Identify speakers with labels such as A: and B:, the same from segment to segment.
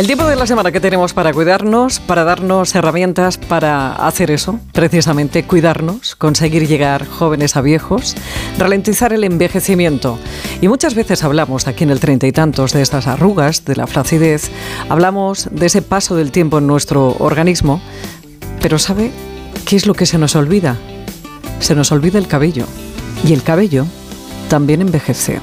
A: El tiempo de la semana que tenemos para cuidarnos, para darnos herramientas para hacer eso, precisamente cuidarnos, conseguir llegar jóvenes a viejos, ralentizar el envejecimiento. Y muchas veces hablamos aquí en el treinta y tantos de estas arrugas, de la flacidez, hablamos de ese paso del tiempo en nuestro organismo, pero ¿sabe qué es lo que se nos olvida? Se nos olvida el cabello. Y el cabello también envejece.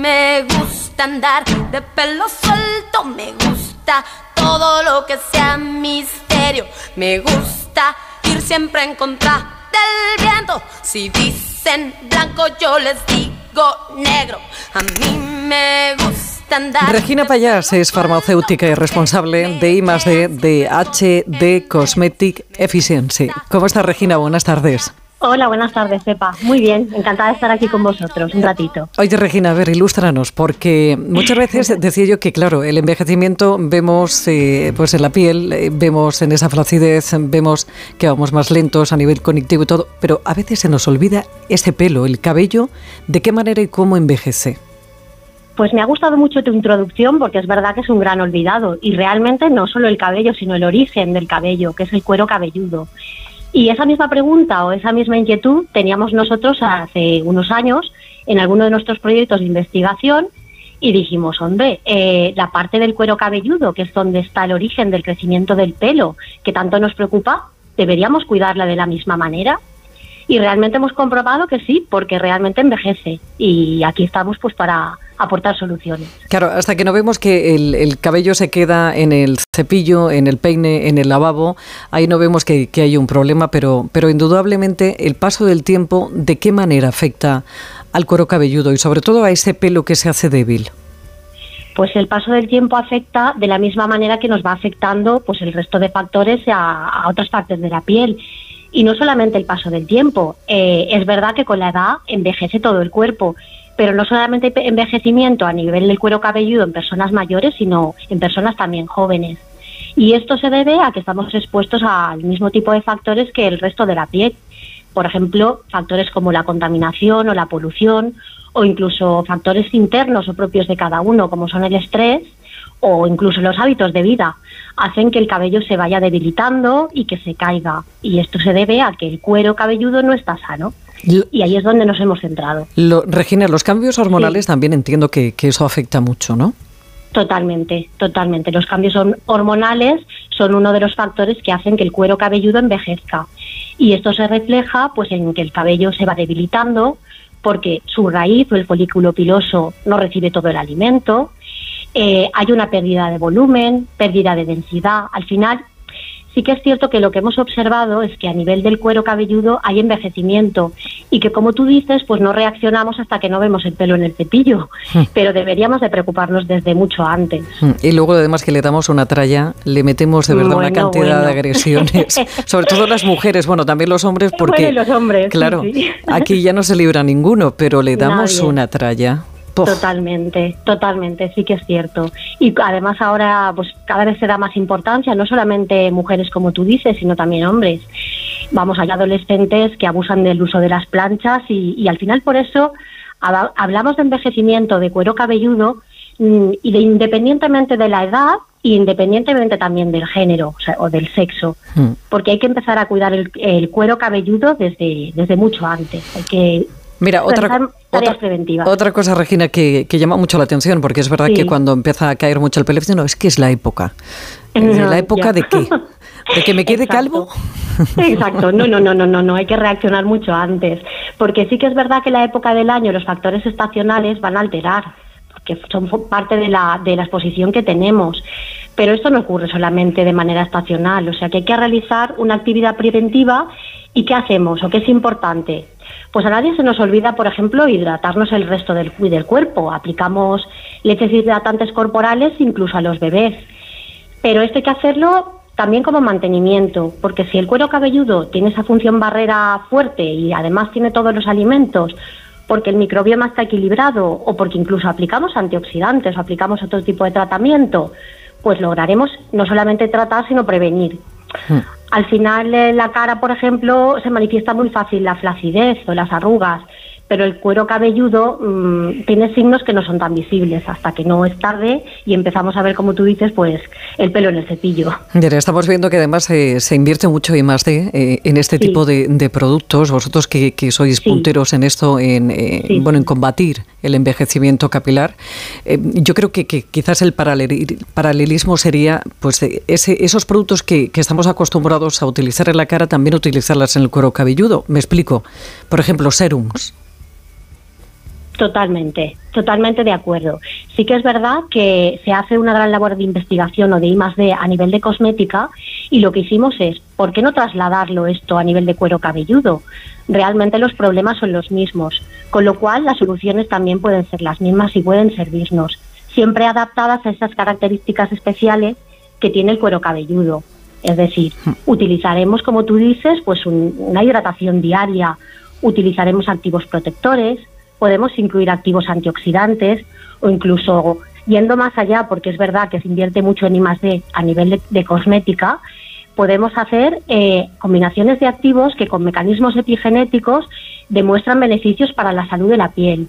B: Me gusta andar de pelo suelto, me gusta todo lo que sea misterio, me gusta ir siempre en contra del viento. Si dicen blanco, yo les digo negro. A mí me gusta andar.
A: Regina Payas es farmacéutica y responsable de I D de HD Cosmetic Efficiency. ¿Cómo está Regina? Buenas tardes.
C: Hola, buenas tardes, Pepa. Muy bien, encantada de estar aquí con vosotros un ratito.
A: Oye, Regina, a ver, ilústranos, porque muchas veces decía yo que, claro, el envejecimiento vemos eh, pues en la piel, eh, vemos en esa flacidez, vemos que vamos más lentos a nivel cognitivo y todo, pero a veces se nos olvida ese pelo, el cabello, de qué manera y cómo envejece.
C: Pues me ha gustado mucho tu introducción porque es verdad que es un gran olvidado y realmente no solo el cabello, sino el origen del cabello, que es el cuero cabelludo. Y esa misma pregunta o esa misma inquietud teníamos nosotros hace unos años en alguno de nuestros proyectos de investigación y dijimos, hombre, eh, la parte del cuero cabelludo, que es donde está el origen del crecimiento del pelo, que tanto nos preocupa, ¿deberíamos cuidarla de la misma manera? Y realmente hemos comprobado que sí, porque realmente envejece. Y aquí estamos pues para aportar soluciones.
A: Claro, hasta que no vemos que el, cabello se queda en el cepillo, en el peine, en el lavabo, ahí no vemos que, hay un problema, pero, pero indudablemente el paso del tiempo, ¿de qué manera afecta al cuero cabelludo y sobre todo a ese pelo que se hace débil?
C: pues el paso del tiempo afecta de la misma manera que nos va afectando pues el resto de factores a, a otras partes de la piel. Y no solamente el paso del tiempo, eh, es verdad que con la edad envejece todo el cuerpo, pero no solamente envejecimiento a nivel del cuero cabelludo en personas mayores, sino en personas también jóvenes. Y esto se debe a que estamos expuestos al mismo tipo de factores que el resto de la piel. Por ejemplo, factores como la contaminación o la polución, o incluso factores internos o propios de cada uno, como son el estrés, o incluso los hábitos de vida hacen que el cabello se vaya debilitando y que se caiga. Y esto se debe a que el cuero cabelludo no está sano. Y ahí es donde nos hemos centrado.
A: Regina, los cambios hormonales también entiendo que, eso afecta mucho, ¿no?
C: Totalmente, totalmente. Los cambios hormonales son uno de los factores que hacen que el cuero cabelludo envejezca. Y esto se refleja pues en que el cabello se va debilitando porque su raíz o el folículo piloso no recibe todo el alimento, eh, hay una pérdida de volumen, pérdida de densidad. Al final, sí que es cierto que lo que hemos observado es que a nivel del cuero cabelludo hay envejecimiento y que, como tú dices, pues no reaccionamos hasta que no vemos el pelo en el cepillo, hmm. pero deberíamos de preocuparnos desde mucho antes.
A: Hmm. Y luego, además, que le damos una tralla, le metemos de verdad una cantidad de agresiones, sobre todo las mujeres, bueno, también los hombres, porque,
C: los hombres,
A: claro, aquí ya no se libra ninguno, pero le damos una tralla.
C: Totalmente, totalmente, sí que es cierto. Y además ahora pues cada vez se da más importancia, no solamente mujeres como tú dices, sino también hombres. Vamos, hay adolescentes que abusan del uso de las planchas y, al final por eso hablamos de envejecimiento de cuero cabelludo mm, y de independientemente de la edad e independientemente también del género o, del sexo, hmm. porque hay que empezar a cuidar el, el, cuero cabelludo desde, desde mucho antes. Hay que
A: Mira, otra, otra, cosa, Regina, que, llama mucho la atención, porque es verdad que cuando empieza a caer mucho el pelo, no, es que es la época. ¿La época de qué? ¿De que me quede calvo?
C: Exacto, no, no, no, no, no, no, hay que reaccionar mucho antes, porque sí que es verdad que la época del año, los factores estacionales van a alterar, porque son parte de la, de la exposición que tenemos, pero esto no ocurre solamente de manera estacional, o sea que hay que realizar una actividad preventiva y ¿qué hacemos o qué es importante? Pues a nadie se nos olvida, por ejemplo, hidratarnos el resto del, del cuerpo. Aplicamos leches hidratantes corporales incluso a los bebés. Pero esto hay que hacerlo también como mantenimiento, porque si el cuero cabelludo tiene esa función barrera fuerte y además tiene todos los alimentos, porque el microbioma está equilibrado o porque incluso aplicamos antioxidantes o aplicamos otro tipo de tratamiento, pues lograremos no solamente tratar, sino prevenir. Hmm. Al final, en la cara, por ejemplo, se manifiesta muy fácil la flacidez o las arrugas, pero el cuero cabelludo mm, tiene signos que no son tan visibles hasta que no es tarde y empezamos a ver, como tú dices, pues el pelo en el cepillo.
A: estamos viendo que además eh, se invierte mucho y más de, eh, en este tipo de, productos. Vosotros que, sois punteros en esto, en, eh, bueno, en combatir el envejecimiento capilar, yo creo que, quizás el paralelismo sería pues esos productos que, estamos acostumbrados a utilizar en la cara, también utilizarlas en el cuero cabelludo. Me explico. Por ejemplo, serums.
C: Totalmente, totalmente de acuerdo. Sí que es verdad que se hace una gran labor de investigación o de I D a nivel de cosmética y lo que hicimos es, ¿por qué no trasladarlo esto a nivel de cuero cabelludo? Realmente los problemas son los mismos, con lo cual las soluciones también pueden ser las mismas y pueden servirnos, siempre adaptadas a esas características especiales que tiene el cuero cabelludo. Es decir, hmm. utilizaremos, como tú dices, pues una hidratación diaria, utilizaremos activos protectores, podemos incluir activos antioxidantes o incluso yendo más allá, porque es verdad que se invierte mucho en I+D a nivel de, cosmética, podemos hacer eh, combinaciones de activos que con mecanismos epigenéticos demuestran beneficios para la salud de la piel.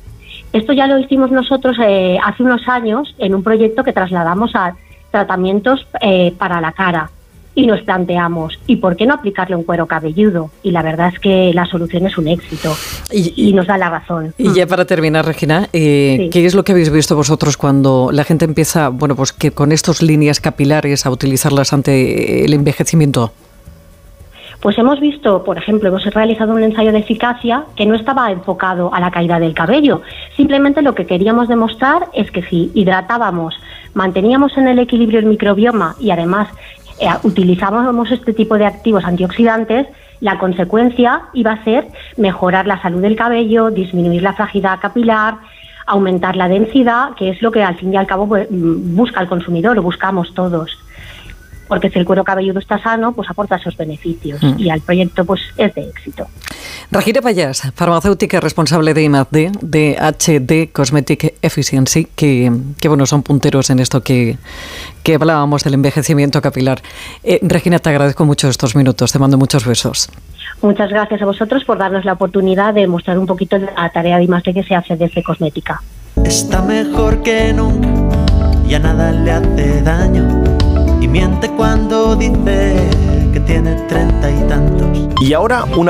C: Esto ya lo hicimos nosotros eh, hace unos años en un proyecto que trasladamos a tratamientos eh, para la cara y nos planteamos, ¿y por qué no aplicarle un cuero cabelludo? Y la verdad es que la solución es un éxito y, nos da la razón.
A: Y ya para terminar, Regina, eh, ¿qué es lo que habéis visto vosotros cuando la gente empieza, bueno, pues que con estas líneas capilares a utilizarlas ante el envejecimiento?
C: Pues hemos visto, por ejemplo, hemos realizado un ensayo de eficacia que no estaba enfocado a la caída del cabello. Simplemente lo que queríamos demostrar es que si hidratábamos, manteníamos en el equilibrio el microbioma y además eh, utilizábamos este tipo de activos antioxidantes, la consecuencia iba a ser mejorar la salud del cabello, disminuir la fragilidad capilar, aumentar la densidad, que es lo que al fin y al cabo pues, mm, busca el consumidor o buscamos todos porque si el cuero cabelludo está sano, pues aporta esos beneficios mm. y al proyecto pues es de éxito.
A: Rajira Payas, farmacéutica responsable de IMAD, de HD Cosmetic Efficiency, que, bueno, son punteros en esto que, que hablábamos del envejecimiento capilar. Eh, Regina, te agradezco mucho estos minutos, te mando muchos besos.
C: Muchas gracias a vosotros por darnos la oportunidad de mostrar un poquito la tarea de IMAD que se hace desde Cosmética.
D: Está mejor que nunca, ya nada le hace daño y miente cuando dice que tiene treinta y tantos.
E: Y ahora una